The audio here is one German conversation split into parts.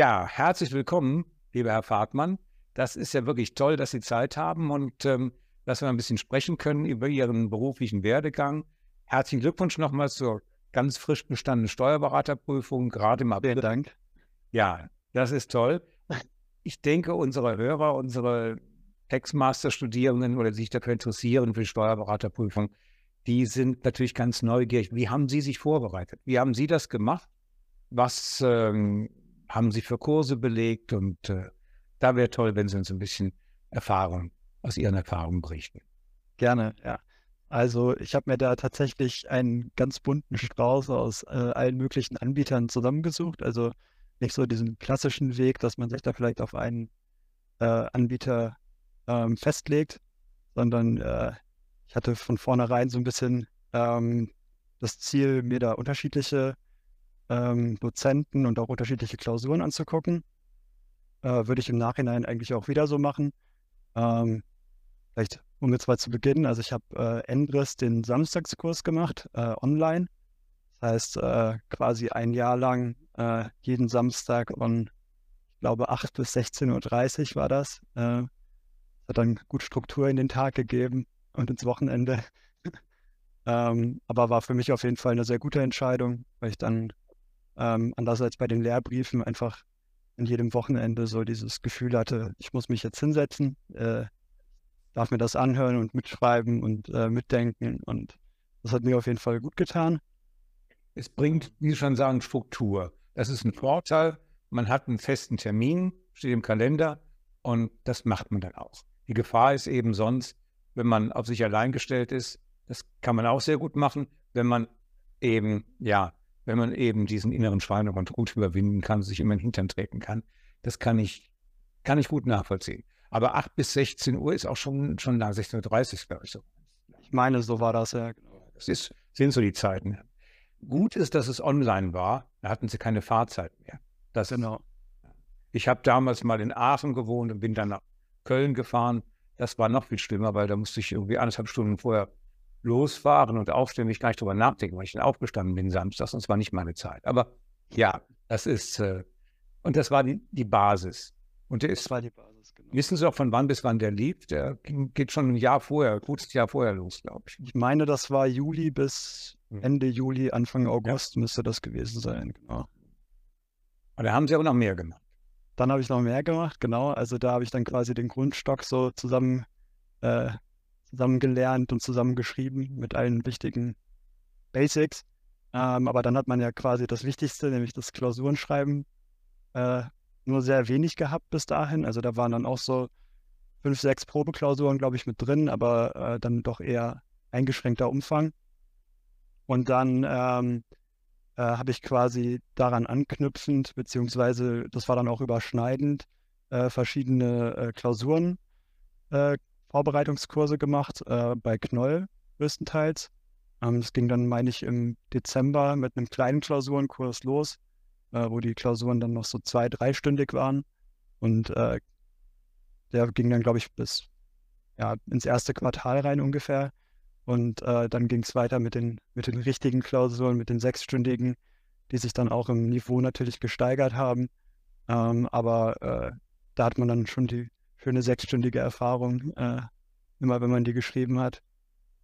Ja, herzlich willkommen, lieber Herr Fahrtmann. Das ist ja wirklich toll, dass Sie Zeit haben und ähm, dass wir ein bisschen sprechen können über Ihren beruflichen Werdegang. Herzlichen Glückwunsch nochmal zur ganz frisch bestandenen Steuerberaterprüfung, gerade im April. Vielen Dank. Ja, das ist toll. Ich denke, unsere Hörer, unsere Textmaster-Studierenden oder die sich dafür interessieren für die Steuerberaterprüfung, die sind natürlich ganz neugierig. Wie haben Sie sich vorbereitet? Wie haben Sie das gemacht? Was ähm, haben Sie für Kurse belegt? Und äh, da wäre toll, wenn Sie uns ein bisschen Erfahrung aus Ihren Erfahrungen berichten. Gerne, ja. Also ich habe mir da tatsächlich einen ganz bunten Strauß aus äh, allen möglichen Anbietern zusammengesucht. Also nicht so diesen klassischen Weg, dass man sich da vielleicht auf einen äh, Anbieter ähm, festlegt, sondern äh, ich hatte von vornherein so ein bisschen ähm, das Ziel, mir da unterschiedliche ähm, Dozenten und auch unterschiedliche Klausuren anzugucken. Äh, würde ich im Nachhinein eigentlich auch wieder so machen. Ähm, vielleicht um jetzt mal zu beginnen. Also ich habe äh, Endres den Samstagskurs gemacht, äh, online. Das heißt, äh, quasi ein Jahr lang äh, jeden Samstag von, ich glaube, 8 bis 16.30 Uhr war das. Äh, hat dann gut Struktur in den Tag gegeben und ins Wochenende. ähm, aber war für mich auf jeden Fall eine sehr gute Entscheidung, weil ich dann ähm, anders als bei den Lehrbriefen einfach in jedem Wochenende so dieses Gefühl hatte, ich muss mich jetzt hinsetzen, äh, darf mir das anhören und mitschreiben und äh, mitdenken. Und das hat mir auf jeden Fall gut getan. Es bringt, wie Sie schon sagen, Struktur. Das ist ein Vorteil. Man hat einen festen Termin, steht im Kalender und das macht man dann auch. Die Gefahr ist eben sonst, wenn man auf sich allein gestellt ist, das kann man auch sehr gut machen, wenn man eben, ja, wenn man eben diesen inneren Schweinehund gut überwinden kann, sich immer in den Hintern treten kann. Das kann ich, kann ich gut nachvollziehen. Aber 8 bis 16 Uhr ist auch schon, schon nach 16.30 Uhr, glaube ich so. Ich meine, so war das ja. Genau. Das ist, sind so die Zeiten. Gut ist, dass es online war. Da hatten sie keine Fahrzeit mehr. Das, genau. Ich habe damals mal in Aachen gewohnt und bin dann nach Köln gefahren. Das war noch viel schlimmer, weil da musste ich irgendwie anderthalb Stunden vorher losfahren und aufstehen, mich gar nicht drüber nachdenken, weil ich dann aufgestanden bin samstags und es war nicht meine Zeit. Aber ja, das ist, äh, und das war die, die Basis. Und der ist, das war die Basis. Genau. Wissen Sie auch, von wann bis wann der lief? Der geht schon ein Jahr vorher, ein gutes Jahr vorher los, glaube ich. Ich meine, das war Juli bis hm. Ende Juli, Anfang August ja. müsste das gewesen sein, genau. Aber da haben Sie auch noch mehr gemacht. Dann habe ich noch mehr gemacht, genau. Also da habe ich dann quasi den Grundstock so zusammen, äh, zusammen gelernt und zusammen geschrieben mit allen wichtigen Basics. Ähm, aber dann hat man ja quasi das Wichtigste, nämlich das Klausurenschreiben, äh, nur sehr wenig gehabt bis dahin. Also da waren dann auch so fünf, sechs Probeklausuren, glaube ich, mit drin, aber äh, dann doch eher eingeschränkter Umfang. Und dann ähm, äh, habe ich quasi daran anknüpfend, beziehungsweise das war dann auch überschneidend, äh, verschiedene äh, Klausuren, äh, Vorbereitungskurse gemacht, äh, bei Knoll größtenteils. Ähm, das ging dann, meine ich, im Dezember mit einem kleinen Klausurenkurs los äh, wo die Klausuren dann noch so zwei-, dreistündig waren. Und äh, der ging dann, glaube ich, bis ja, ins erste Quartal rein ungefähr. Und äh, dann ging es weiter mit den, mit den richtigen Klausuren, mit den sechsstündigen, die sich dann auch im Niveau natürlich gesteigert haben. Ähm, aber äh, da hat man dann schon die schöne sechsstündige Erfahrung, äh, immer wenn man die geschrieben hat.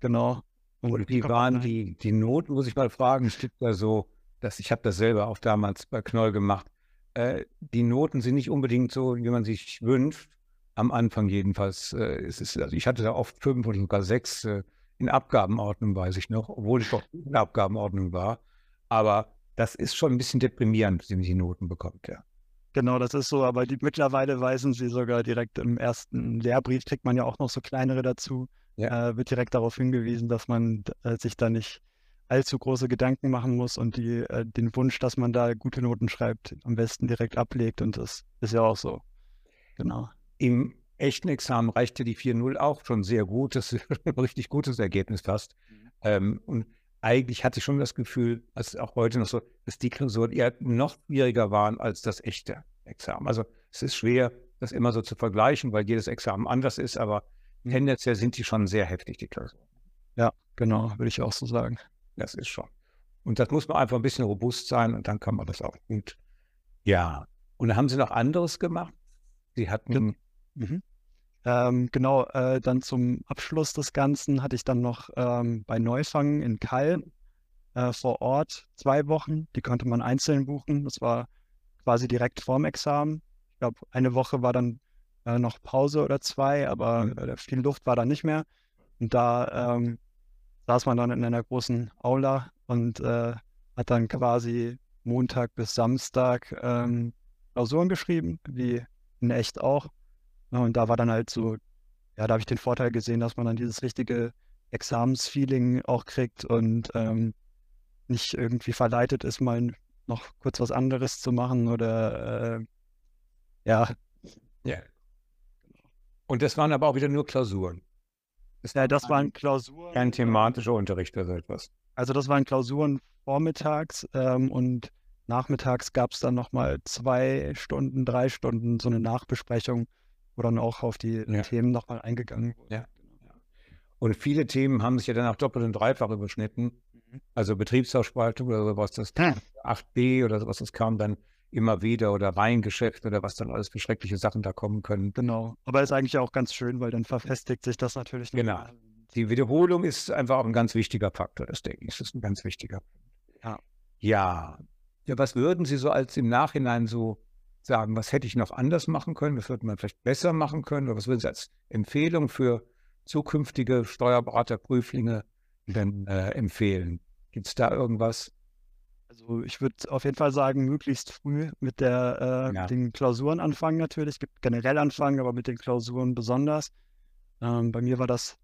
Genau. Und, Und wie waren die, die Noten, muss ich mal fragen, steht da so das, ich habe das selber auch damals bei Knoll gemacht. Äh, die Noten sind nicht unbedingt so, wie man sich wünscht. Am Anfang jedenfalls. Äh, es ist, also ich hatte da oft fünf oder sogar sechs äh, in Abgabenordnung, weiß ich noch, obwohl ich doch in Abgabenordnung war. Aber das ist schon ein bisschen deprimierend, wenn man die Noten bekommt, ja. Genau, das ist so, aber die, mittlerweile weisen sie sogar direkt im ersten Lehrbrief, kriegt man ja auch noch so kleinere dazu, ja. äh, wird direkt darauf hingewiesen, dass man äh, sich da nicht allzu große Gedanken machen muss und die, äh, den Wunsch, dass man da gute Noten schreibt, am besten direkt ablegt. Und das ist ja auch so. Genau. Im echten Examen reichte die 4.0 auch schon sehr gut. Das ist ein richtig gutes Ergebnis fast. Mhm. Ähm, und eigentlich hatte ich schon das Gefühl, als auch heute noch so, dass die Klausuren eher noch schwieriger waren als das echte Examen. Also es ist schwer, das immer so zu vergleichen, weil jedes Examen anders ist, aber mhm. tendenziell sind die schon sehr heftig, die Klausuren. Ja, genau, würde ich auch so sagen. Das ist schon. Und das muss man einfach ein bisschen robust sein und dann kann man das auch gut. Ja, Und haben Sie noch anderes gemacht? Sie hatten. Mhm. Ähm, genau, äh, dann zum Abschluss des Ganzen hatte ich dann noch ähm, bei Neufang in Kall äh, vor Ort zwei Wochen. Die konnte man einzeln buchen. Das war quasi direkt vorm Examen. Ich glaube, eine Woche war dann äh, noch Pause oder zwei, aber Mhm. äh, viel Luft war da nicht mehr. Und da ähm, saß man dann in einer großen Aula und äh, hat dann quasi Montag bis Samstag ähm, Klausuren geschrieben, wie in echt auch. Ja, und da war dann halt so, ja, da habe ich den Vorteil gesehen, dass man dann dieses richtige Examensfeeling auch kriegt und ähm, nicht irgendwie verleitet ist, mal noch kurz was anderes zu machen oder äh, ja, Ja. Und das waren aber auch wieder nur Klausuren. ja, das waren Klausuren. Kein thematischer Unterricht oder so etwas. Also das waren Klausuren vormittags ähm, und nachmittags gab es dann nochmal zwei Stunden, drei Stunden so eine Nachbesprechung, wo dann auch auf die Ja. Themen nochmal eingegangen wurde. Ja. Und viele Themen haben sich ja dann auch doppelt und dreifach überschnitten. Mhm. Also Betriebsausspaltung oder sowas, das 8b oder sowas, das kam dann immer wieder oder Reihengeschäft oder was dann alles für schreckliche Sachen da kommen können. Genau. Aber ist eigentlich auch ganz schön, weil dann verfestigt sich das natürlich Genau. mal. Die Wiederholung ist einfach auch ein ganz wichtiger Faktor, das denke ich. Das ist ein ganz wichtiger. Ja. Ja. Ja, was würden Sie so als im Nachhinein so sagen, was hätte ich noch anders machen können, was würde man vielleicht besser machen können, oder was würden Sie als Empfehlung für zukünftige Steuerberaterprüflinge denn äh, empfehlen? Gibt es da irgendwas? Also ich würde auf jeden Fall sagen, möglichst früh mit der, äh, Ja. den Klausuren anfangen natürlich, generell anfangen, aber mit den Klausuren besonders. Ähm, bei mir war das,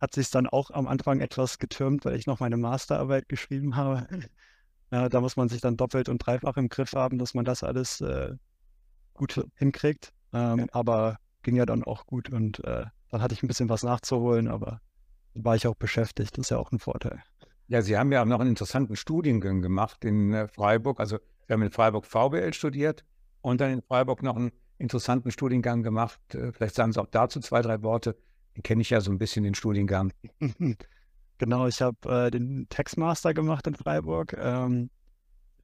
hat sich dann auch am Anfang etwas getürmt, weil ich noch meine Masterarbeit geschrieben habe. Äh, da muss man sich dann doppelt und dreifach im Griff haben, dass man das alles äh, gut hinkriegt. Ähm, Ja. Aber ging ja dann auch gut und äh, dann hatte ich ein bisschen was nachzuholen, aber war ich auch beschäftigt. Das ist ja auch ein Vorteil. Ja, Sie haben ja auch noch einen interessanten Studiengang gemacht in äh, Freiburg. Also Sie haben in Freiburg VWL studiert und dann in Freiburg noch einen interessanten Studiengang gemacht. Äh, Vielleicht sagen Sie auch dazu zwei, drei Worte. Den kenne ich ja so ein bisschen, den Studiengang. Genau, ich habe äh, den Textmaster gemacht in Freiburg, ähm,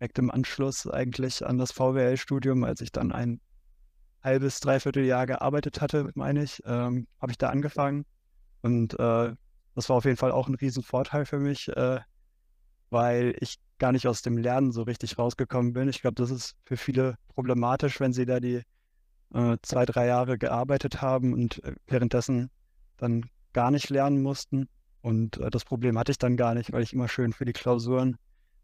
direkt im Anschluss eigentlich an das VWL-Studium, als ich dann ein halbes, dreiviertel Jahr gearbeitet hatte, meine ich, ähm, habe ich da angefangen. Und äh, das war auf jeden Fall auch ein Riesenvorteil für mich, äh, weil ich gar nicht aus dem Lernen so richtig rausgekommen bin. Ich glaube, das ist für viele problematisch, wenn sie da die äh, zwei, drei Jahre gearbeitet haben und äh, währenddessen dann gar nicht lernen mussten. Und äh, das Problem hatte ich dann gar nicht, weil ich immer schön für die Klausuren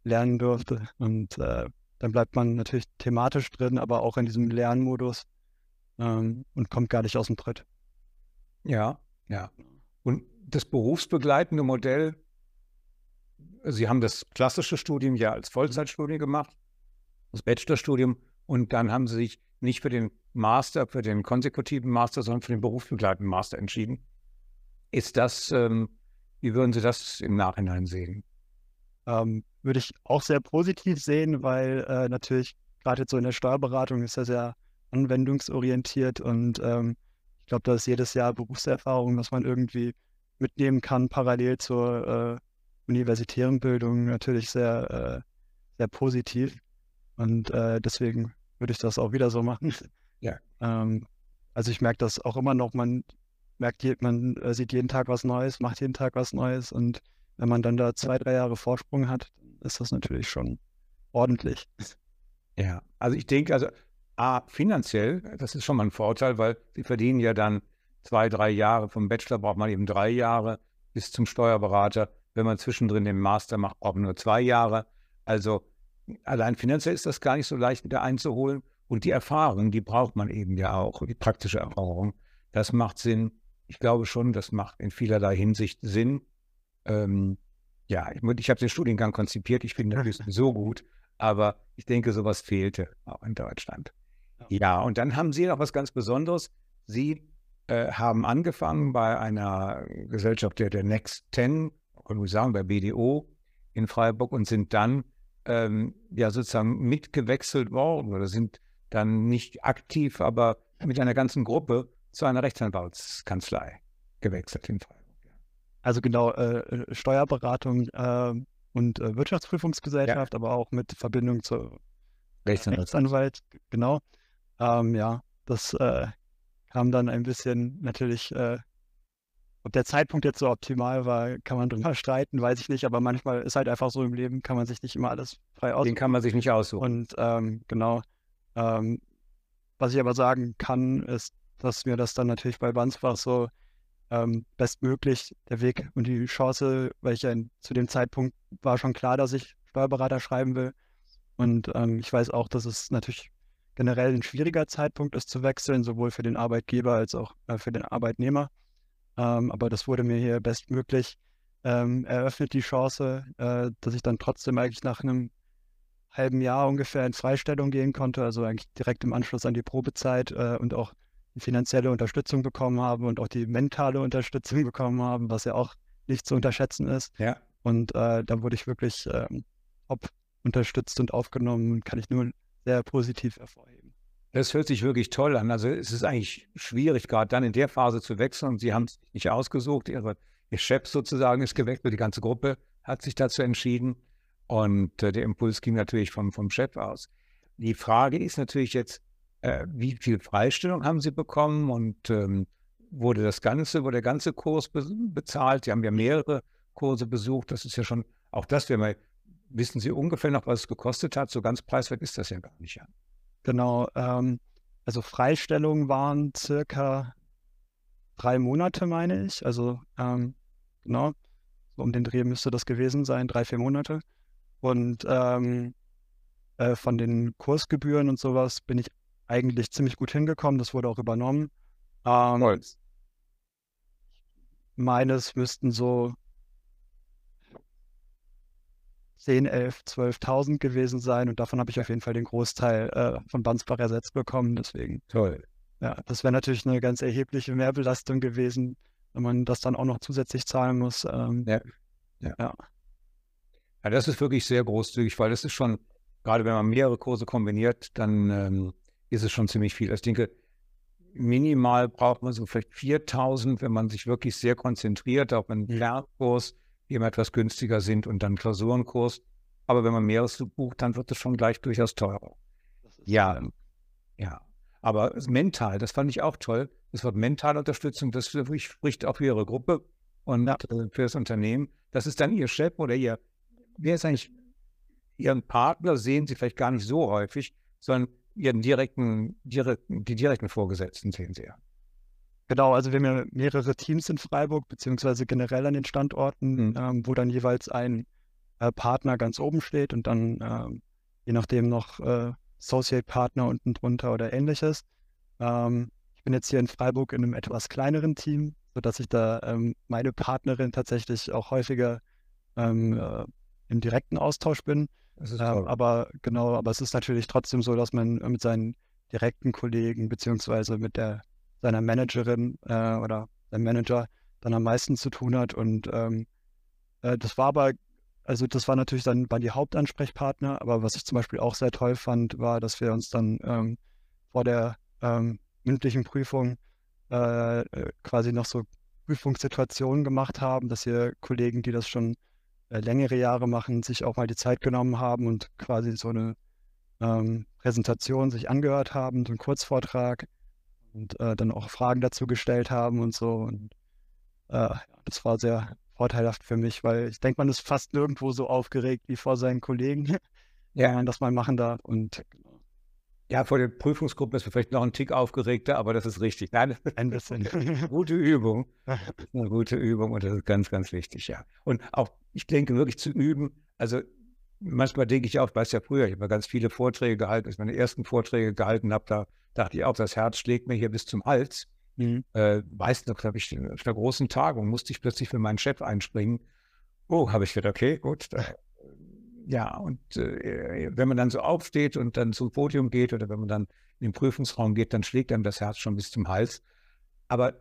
lernen durfte. Und äh, dann bleibt man natürlich thematisch drin, aber auch in diesem Lernmodus ähm, und kommt gar nicht aus dem Tritt. Ja, ja. Und das berufsbegleitende Modell, Sie haben das klassische Studium ja als Vollzeitstudium gemacht, das Bachelorstudium, und dann haben Sie sich nicht für den Master, für den konsekutiven Master, sondern für den berufsbegleitenden Master entschieden. Ist das, ähm, wie würden Sie das im Nachhinein sehen? Ähm, würde ich auch sehr positiv sehen, weil äh, natürlich gerade jetzt so in der Steuerberatung ist das ja anwendungsorientiert und ähm, ich glaube, da ist jedes Jahr Berufserfahrung, was man irgendwie mitnehmen kann, parallel zur äh, universitären Bildung natürlich sehr, äh, sehr positiv. Und äh, deswegen würde ich das auch wieder so machen. Ja. Ähm, also ich merke das auch immer noch, man merkt, man äh, sieht jeden Tag was Neues, macht jeden Tag was Neues und wenn man dann da zwei, drei Jahre Vorsprung hat, ist das natürlich schon ordentlich. Ja, also ich denke, also A, finanziell, das ist schon mal ein Vorteil, weil Sie verdienen ja dann zwei, drei Jahre. Vom Bachelor braucht man eben drei Jahre bis zum Steuerberater. Wenn man zwischendrin den Master macht, braucht man nur zwei Jahre. Also allein finanziell ist das gar nicht so leicht wieder einzuholen. Und die Erfahrung, die braucht man eben ja auch, die praktische Erfahrung. Das macht Sinn. Ich glaube schon, das macht in vielerlei Hinsicht Sinn. Ähm, ja, ich, ich habe den Studiengang konzipiert. Ich finde das so gut. Aber ich denke, sowas fehlte auch in Deutschland. Ja. Und dann haben Sie noch was ganz Besonderes. Sie äh, haben angefangen bei einer Gesellschaft der, der Next 10, können wir sagen, bei BDO in Freiburg und sind dann ähm, ja sozusagen mitgewechselt worden oder sind dann nicht aktiv, aber mit einer ganzen Gruppe zu einer Rechtsanwaltskanzlei gewechselt in Freiburg. Also genau, äh, äh, Steuerberatung äh, und äh, Wirtschaftsprüfungsgesellschaft, aber auch mit Verbindung zur Rechtsanwalts Rechtsanwalt, genau. Ähm, ja, das äh, kam dann ein bisschen natürlich, äh, ob der Zeitpunkt jetzt so optimal war, kann man drüber streiten, weiß ich nicht, aber manchmal ist halt einfach so im Leben, kann man sich nicht immer alles frei aussuchen. Den kann man sich nicht aussuchen. Und ähm, genau, ähm, was ich aber sagen kann, ist, dass mir das dann natürlich bei Bandsbach so ähm, bestmöglich der Weg und die Chance, weil ich ja zu dem Zeitpunkt war schon klar, dass ich Steuerberater schreiben will. Und ähm, ich weiß auch, dass es natürlich generell ein schwieriger Zeitpunkt ist zu wechseln, sowohl für den Arbeitgeber als auch äh, für den Arbeitnehmer. Ähm, aber das wurde mir hier bestmöglich ähm, eröffnet, die Chance, äh, dass ich dann trotzdem eigentlich nach einem halben Jahr ungefähr in Freistellung gehen konnte, also eigentlich direkt im Anschluss an die Probezeit äh, und auch die finanzielle Unterstützung bekommen habe und auch die mentale Unterstützung bekommen haben, was ja auch nicht zu unterschätzen ist. Ja. Und äh, da wurde ich wirklich ähm, top unterstützt und aufgenommen, kann ich nur sehr positiv hervorheben. Das hört sich wirklich toll an. Also es ist eigentlich schwierig, gerade dann in der Phase zu wechseln. Sie haben es nicht ausgesucht. Ihre, Ihr Chef sozusagen ist gewechselt. Die ganze Gruppe hat sich dazu entschieden. Und äh, der Impuls ging natürlich vom, vom Chef aus. Die Frage ist natürlich jetzt, äh, wie viel Freistellung haben Sie bekommen und ähm, wurde das Ganze, wurde der ganze Kurs be bezahlt? Sie haben ja mehrere Kurse besucht. Das ist ja schon, auch das wäre mal, wissen Sie ungefähr noch, was es gekostet hat? So ganz preiswert ist das ja gar nicht. Ja. Genau, ähm, also Freistellungen waren circa drei Monate, meine ich. Also ähm, genau, so um den Dreh müsste das gewesen sein, drei, vier Monate. Und ähm, äh, von den Kursgebühren und sowas bin ich eigentlich ziemlich gut hingekommen. Das wurde auch übernommen. Ähm, meines müssten so 10, 11, 12.000 gewesen sein und davon habe ich auf jeden Fall den Großteil äh, von Bansbach ersetzt bekommen. Deswegen. Toll. Ja, das wäre natürlich eine ganz erhebliche Mehrbelastung gewesen, wenn man das dann auch noch zusätzlich zahlen muss. Ähm, ja. ja. ja. Ja, das ist wirklich sehr großzügig, weil das ist schon, gerade wenn man mehrere Kurse kombiniert, dann ähm, ist es schon ziemlich viel. Ich denke, minimal braucht man so vielleicht 4000, wenn man sich wirklich sehr konzentriert auf einen Lernkurs, die immer etwas günstiger sind und dann Klausurenkurs. Aber wenn man mehreres bucht, dann wird es schon gleich durchaus teurer. Ja, ja. Aber mental, das fand ich auch toll. Das Wort mentale Unterstützung, das spricht auch für Ihre Gruppe und ja. für das Unternehmen. Das ist dann Ihr Chef oder Ihr wer ist eigentlich Ihren Partner, sehen Sie vielleicht gar nicht so häufig, sondern Ihren direkten, direkten die direkten Vorgesetzten sehen Sie ja. Genau, also wir haben ja mehrere Teams in Freiburg, beziehungsweise generell an den Standorten, mhm. ähm, wo dann jeweils ein äh, Partner ganz oben steht und dann ähm, je nachdem noch äh, Associate Partner unten drunter oder ähnliches. Ähm, ich bin jetzt hier in Freiburg in einem etwas kleineren Team, sodass ich da ähm, meine Partnerin tatsächlich auch häufiger ähm, äh, im direkten Austausch bin. Ähm, aber genau, aber es ist natürlich trotzdem so, dass man mit seinen direkten Kollegen beziehungsweise mit der seiner Managerin äh, oder seinem Manager dann am meisten zu tun hat. Und ähm, äh, das war aber, also das war natürlich dann bei die Hauptansprechpartner, aber was ich zum Beispiel auch sehr toll fand, war, dass wir uns dann ähm, vor der ähm, mündlichen Prüfung äh, äh quasi noch so Prüfungssituationen gemacht haben, dass hier Kollegen, die das schon äh, längere Jahre machen, sich auch mal die Zeit genommen haben und quasi so eine ähm, Präsentation sich angehört haben, so einen Kurzvortrag und äh, dann auch Fragen dazu gestellt haben und so. Und äh, das war sehr vorteilhaft für mich, weil ich denke, man ist fast nirgendwo so aufgeregt wie vor seinen Kollegen, ja. wenn man das mal machen darf. Und. Ja, vor der Prüfungsgruppe ist vielleicht noch ein Tick aufgeregter, aber das ist richtig. Nein, ein bisschen. gute Übung. Eine gute Übung und das ist ganz, ganz wichtig, ja. Und auch, ich denke wirklich zu üben, also manchmal denke ich auch, ich weiß ja früher, ich habe ganz viele Vorträge gehalten, als ich meine ersten Vorträge gehalten habe, da dachte ich auch, das Herz schlägt mir hier bis zum Hals. Mhm. Äh, weißt noch, habe ich auf einer großen Tagung musste ich plötzlich für meinen Chef einspringen. Oh, habe ich gedacht, okay, gut, da ja, und äh, wenn man dann so aufsteht und dann zum Podium geht oder wenn man dann in den Prüfungsraum geht, dann schlägt einem das Herz schon bis zum Hals. Aber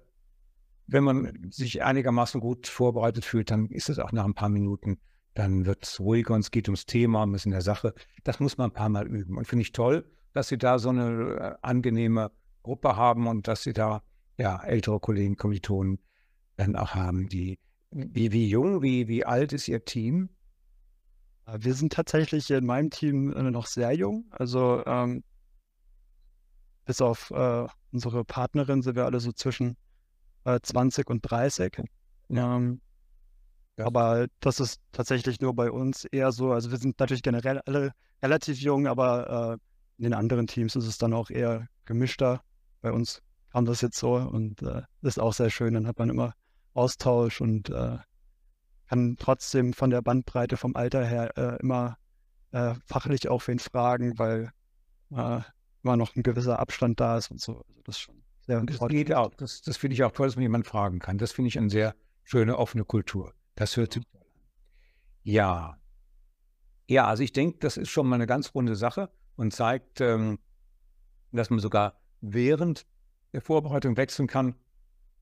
wenn man sich einigermaßen gut vorbereitet fühlt, dann ist es auch nach ein paar Minuten, dann wird es ruhiger und es geht ums Thema, um es in der Sache. Das muss man ein paar Mal üben. Und finde ich toll, dass Sie da so eine äh, angenehme Gruppe haben und dass Sie da ja ältere Kollegen, Kommilitonen dann auch haben, die wie, wie jung, wie, wie alt ist Ihr Team? Äh, wir sind tatsächlich in meinem Team äh, noch sehr jung. Also ähm, bis auf äh, unsere Partnerin sind wir alle so zwischen äh, 20 und 30. Ähm, ja. Aber das ist tatsächlich nur bei uns eher so. Also wir sind natürlich generell alle relativ jung, aber äh, in den anderen Teams ist es dann auch eher gemischter. Bei uns kam das jetzt so und äh, ist auch sehr schön. Dann hat man immer Austausch und äh, kann trotzdem von der Bandbreite vom Alter her äh, immer äh, fachlich auch wen fragen, weil äh, immer noch ein gewisser Abstand da ist und so. Also das ist schon sehr Das geht auch. Das, das finde ich auch toll, dass man jemanden fragen kann. Das finde ich eine sehr schöne, offene Kultur. Das hört sich toll an. Ja. Ja, also ich denke, das ist schon mal eine ganz runde Sache und zeigt, ähm, dass man sogar während der Vorbereitung wechseln kann,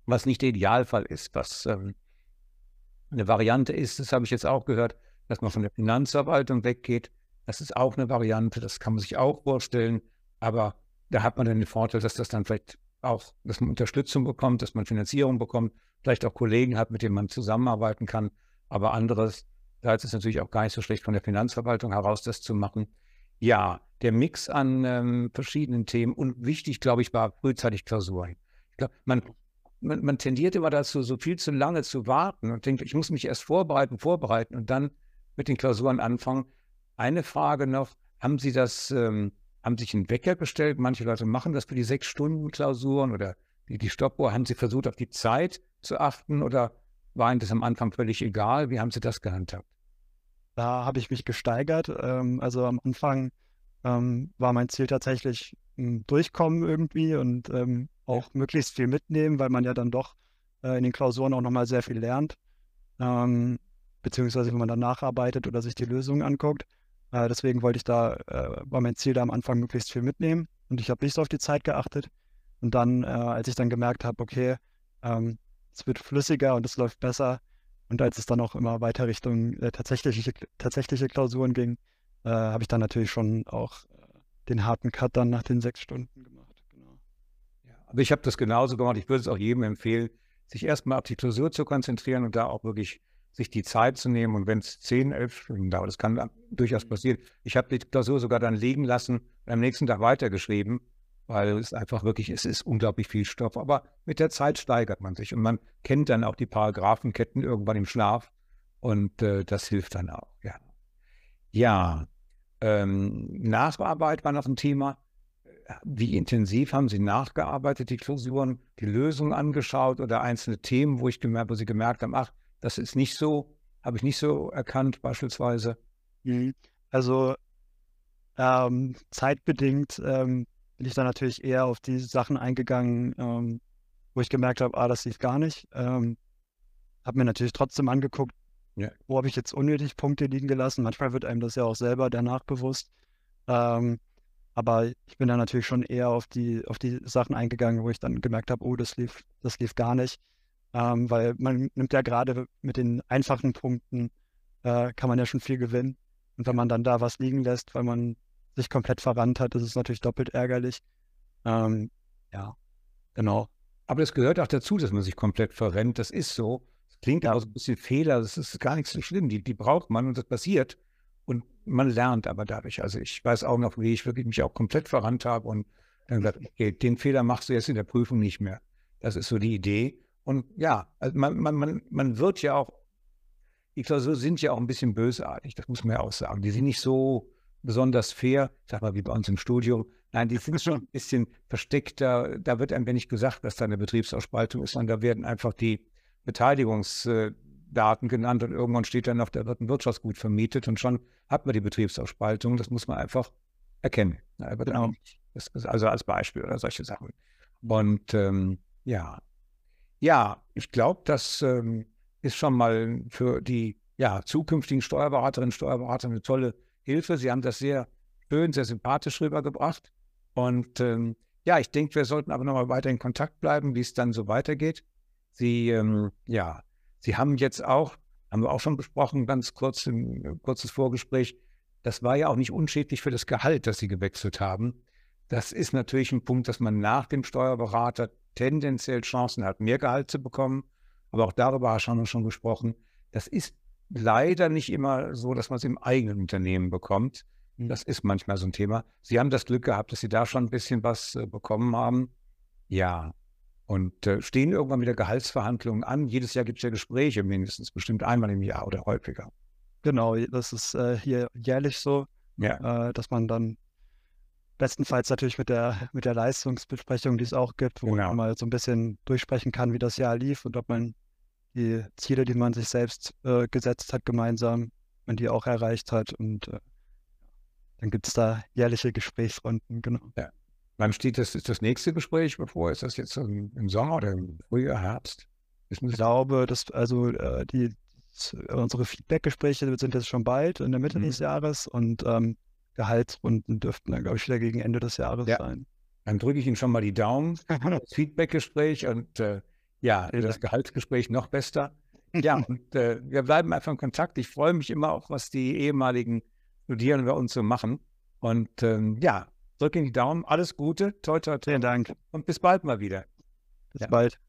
was nicht der Idealfall ist, was ähm, eine Variante ist, das habe ich jetzt auch gehört, dass man von der Finanzverwaltung weggeht. Das ist auch eine Variante, das kann man sich auch vorstellen. Aber da hat man dann den Vorteil, dass das dann vielleicht auch, dass man Unterstützung bekommt, dass man Finanzierung bekommt, vielleicht auch Kollegen hat, mit denen man zusammenarbeiten kann. Aber anderes, da ist es natürlich auch gar nicht so schlecht von der Finanzverwaltung heraus, das zu machen. Ja, der Mix an ähm, verschiedenen Themen und wichtig, glaube ich, war frühzeitig Klausuren. Ich glaube, man, man, man, tendiert immer dazu, so viel zu lange zu warten und denkt, ich muss mich erst vorbereiten, vorbereiten und dann mit den Klausuren anfangen. Eine Frage noch, haben Sie das, ähm, haben sich einen Wecker gestellt? Manche Leute machen das für die sechs Stunden Klausuren oder die, die Stoppuhr. Haben Sie versucht, auf die Zeit zu achten oder war Ihnen das am Anfang völlig egal? Wie haben Sie das gehandhabt? Da habe ich mich gesteigert. Ähm, also am Anfang ähm, war mein Ziel tatsächlich ein Durchkommen irgendwie und ähm, auch möglichst viel mitnehmen, weil man ja dann doch äh, in den Klausuren auch nochmal sehr viel lernt. Ähm, beziehungsweise wenn man dann nacharbeitet oder sich die Lösungen anguckt. Äh, deswegen wollte ich da, äh, war mein Ziel da am Anfang möglichst viel mitnehmen und ich habe nicht so auf die Zeit geachtet. Und dann, äh, als ich dann gemerkt habe, okay, ähm, es wird flüssiger und es läuft besser und als es dann auch immer weiter Richtung äh, tatsächliche, tatsächliche Klausuren ging, äh, habe ich dann natürlich schon auch äh, den harten Cut dann nach den sechs Stunden aber ich habe das genauso gemacht. Ich würde es auch jedem empfehlen, sich erstmal auf die Klausur zu konzentrieren und da auch wirklich sich die Zeit zu nehmen. Und wenn es zehn, elf Stunden dauert, das kann durchaus mhm. passieren. Ich habe die Klausur sogar dann liegen lassen und am nächsten Tag weitergeschrieben, weil es einfach wirklich, es ist unglaublich viel Stoff. Aber mit der Zeit steigert man sich und man kennt dann auch die Paragraphenketten irgendwann im Schlaf und äh, das hilft dann auch. Ja, ja ähm, Nacharbeit war noch ein Thema. Wie intensiv haben Sie nachgearbeitet, die Klausuren, die Lösungen angeschaut oder einzelne Themen, wo ich gemerkt, wo Sie gemerkt haben, ach, das ist nicht so, habe ich nicht so erkannt beispielsweise. Mhm. Also ähm, zeitbedingt ähm, bin ich dann natürlich eher auf die Sachen eingegangen, ähm, wo ich gemerkt habe, ah, das lief gar nicht. Ähm, habe mir natürlich trotzdem angeguckt, ja. wo habe ich jetzt unnötig Punkte liegen gelassen. Manchmal wird einem das ja auch selber danach bewusst. Ähm, aber ich bin dann natürlich schon eher auf die, auf die Sachen eingegangen, wo ich dann gemerkt habe, oh, das lief, das lief gar nicht. Ähm, weil man nimmt ja gerade mit den einfachen Punkten, äh, kann man ja schon viel gewinnen. Und wenn man dann da was liegen lässt, weil man sich komplett verrannt hat, ist es natürlich doppelt ärgerlich. Ähm, ja, genau. Aber das gehört auch dazu, dass man sich komplett verrennt. Das ist so. Das klingt ja auch so ein bisschen Fehler. Das ist gar nicht so schlimm. Die, die braucht man und das passiert. Und man lernt aber dadurch. Also ich weiß auch noch, wie ich wirklich mich auch komplett verrannt habe und dann gesagt, okay, den Fehler machst du jetzt in der Prüfung nicht mehr. Das ist so die Idee. Und ja, also man, man, man, man wird ja auch, die Klausuren sind ja auch ein bisschen bösartig, das muss man ja auch sagen. Die sind nicht so besonders fair, sag mal, wie bei uns im Studium. Nein, die sind schon ein bisschen versteckter. Da wird ein wenig gesagt, dass da eine Betriebsausspaltung ist, sondern da werden einfach die Beteiligungsdaten genannt und irgendwann steht dann noch, da wird ein Wirtschaftsgut vermietet und schon hat man die Betriebsausspaltung. Das muss man einfach erkennen. Genau. Also als Beispiel oder solche Sachen. Und ähm, ja, ja, ich glaube, das ähm, ist schon mal für die ja, zukünftigen Steuerberaterinnen und Steuerberater eine tolle Hilfe. Sie haben das sehr schön, sehr sympathisch rübergebracht. Und ähm, ja, ich denke, wir sollten aber nochmal weiter in Kontakt bleiben, wie es dann so weitergeht. Sie, ähm, ja, Sie haben jetzt auch, haben wir auch schon besprochen, ganz kurz ein kurzes Vorgespräch, das war ja auch nicht unschädlich für das Gehalt, das Sie gewechselt haben. Das ist natürlich ein Punkt, dass man nach dem Steuerberater tendenziell Chancen hat, mehr Gehalt zu bekommen. Aber auch darüber haben wir schon gesprochen. Das ist leider nicht immer so, dass man es im eigenen Unternehmen bekommt. Mhm. Das ist manchmal so ein Thema. Sie haben das Glück gehabt, dass Sie da schon ein bisschen was äh, bekommen haben. Ja. Und äh, stehen irgendwann wieder Gehaltsverhandlungen an? Jedes Jahr gibt es ja Gespräche, mindestens bestimmt einmal im Jahr oder häufiger. Genau, das ist äh, hier jährlich so, ja. Äh, dass man dann bestenfalls natürlich mit der, mit der Leistungsbesprechung, die es auch gibt, wo genau. man mal so ein bisschen durchsprechen kann, wie das Jahr lief und ob man die Ziele, die man sich selbst äh, gesetzt hat, gemeinsam, man die auch erreicht hat. Und äh, dann gibt es da jährliche Gesprächsrunden, genau. Ja. Wann steht das, ist das nächste Gespräch bevor? Ist das jetzt im, im Sommer oder im Frühjahr, Herbst? Ich glaube, dass also äh, die unsere Feedback-Gespräche sind jetzt schon bald in der Mitte mhm. des Jahres und ähm, Gehaltsrunden dürften dann, glaube ich, wieder gegen Ende des Jahres ja. sein. Dann drücke ich Ihnen schon mal die Daumen. Das Feedback-Gespräch und äh, ja, das Gehaltsgespräch noch besser. Ja, und äh, wir bleiben einfach in Kontakt. Ich freue mich immer auch, was die ehemaligen Studierenden bei uns so machen. Und ähm, ja, drücke Ihnen die Daumen. Alles Gute. Toi, toi, toi. Vielen Dank. Und bis bald mal wieder. Bis ja. bald.